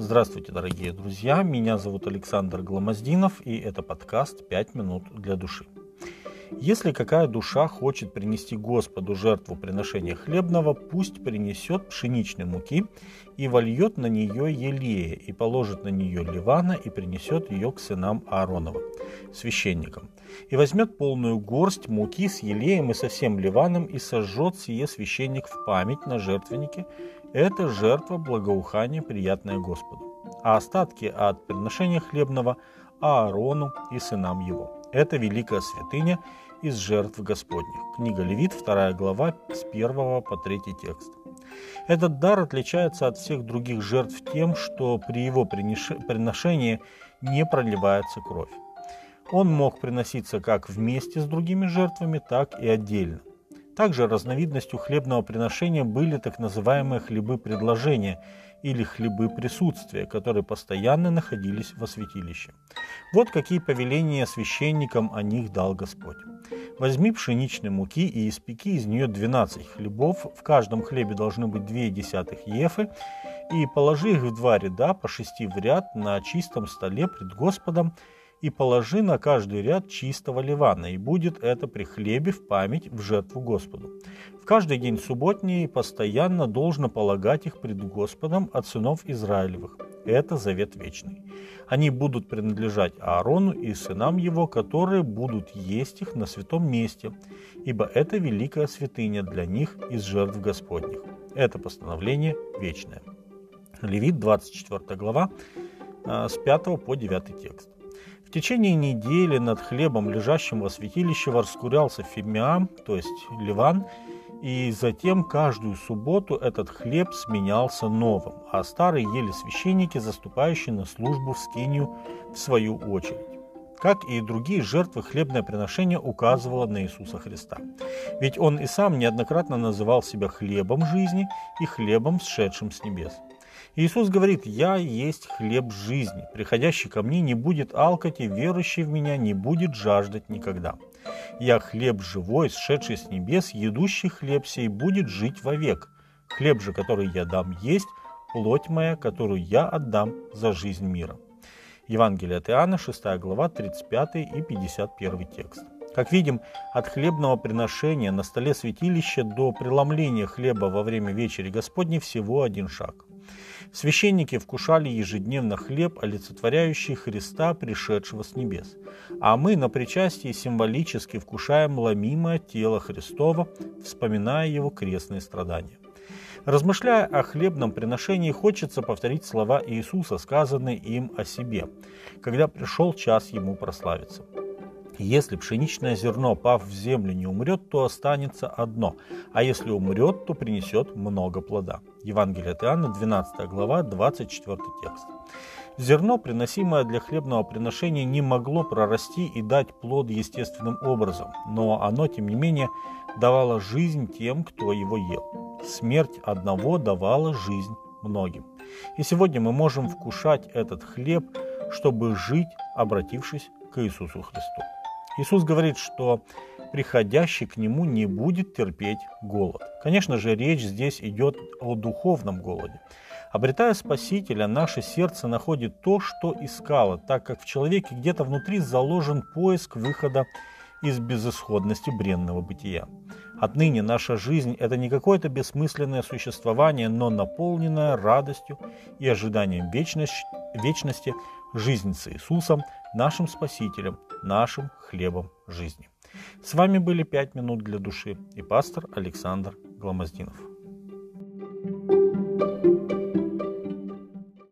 Здравствуйте, дорогие друзья! Меня зовут Александр Гломоздинов, и это подкаст «Пять минут для души». Если какая душа хочет принести Господу жертву приношения хлебного, пусть принесет пшеничной муки и вольет на нее елея, и положит на нее ливана, и принесет ее к сынам Ааронова, священникам. И возьмет полную горсть муки с елеем и со всем ливаном, и сожжет сие священник в память на жертвеннике. Это жертва благоухания, приятная Господу. А остатки от приношения хлебного Аарону и сынам его. Это великая святыня из жертв Господних. Книга Левит, 2 глава, с 1 по 3 текст. Этот дар отличается от всех других жертв тем, что при его приношении не проливается кровь. Он мог приноситься как вместе с другими жертвами, так и отдельно. Также разновидностью хлебного приношения были так называемые хлебы предложения или хлебы присутствия, которые постоянно находились во святилище. Вот какие повеления священникам о них дал Господь. Возьми пшеничной муки и испеки из нее 12 хлебов, в каждом хлебе должны быть 2 десятых ефы, и положи их в два ряда по шести в ряд на чистом столе пред Господом, и положи на каждый ряд чистого ливана, и будет это при хлебе в память в жертву Господу. В каждый день субботний постоянно должно полагать их пред Господом от сынов Израилевых. Это завет вечный. Они будут принадлежать Аарону и сынам его, которые будут есть их на святом месте, ибо это великая святыня для них из жертв Господних. Это постановление вечное. Левит, 24 глава, а, с 5 по 9 текст. В течение недели над хлебом, лежащим во святилище, воскурялся фимиам, то есть ливан, и затем каждую субботу этот хлеб сменялся новым, а старые ели священники, заступающие на службу в скинию в свою очередь. Как и другие жертвы, хлебное приношение указывало на Иисуса Христа. Ведь Он и сам неоднократно называл себя хлебом жизни и хлебом, сшедшим с небес. Иисус говорит, «Я есть хлеб жизни. Приходящий ко мне не будет алкать, и верующий в меня не будет жаждать никогда. Я хлеб живой, сшедший с небес, едущий хлеб сей будет жить вовек. Хлеб же, который я дам есть, плоть моя, которую я отдам за жизнь мира». Евангелие от Иоанна, 6 глава, 35 и 51 текст. Как видим, от хлебного приношения на столе святилища до преломления хлеба во время вечери Господней всего один шаг. Священники вкушали ежедневно хлеб, олицетворяющий Христа, пришедшего с небес. А мы на причастии символически вкушаем ломимое тело Христова, вспоминая его крестные страдания. Размышляя о хлебном приношении, хочется повторить слова Иисуса, сказанные им о себе, когда пришел час ему прославиться. Если пшеничное зерно, пав в землю, не умрет, то останется одно, а если умрет, то принесет много плода. Евангелие от Иоанна, 12 глава, 24 текст. Зерно, приносимое для хлебного приношения, не могло прорасти и дать плод естественным образом, но оно, тем не менее, давало жизнь тем, кто его ел. Смерть одного давала жизнь многим. И сегодня мы можем вкушать этот хлеб, чтобы жить, обратившись к Иисусу Христу. Иисус говорит, что приходящий к Нему не будет терпеть голод. Конечно же, речь здесь идет о духовном голоде. Обретая Спасителя, наше сердце находит то, что искало, так как в человеке где-то внутри заложен поиск выхода из безысходности бренного бытия. Отныне наша жизнь – это не какое-то бессмысленное существование, но наполненное радостью и ожиданием вечности, жизнь с Иисусом, нашим Спасителем, нашим хлебом жизни. С вами были «Пять минут для души» и пастор Александр Гломоздинов.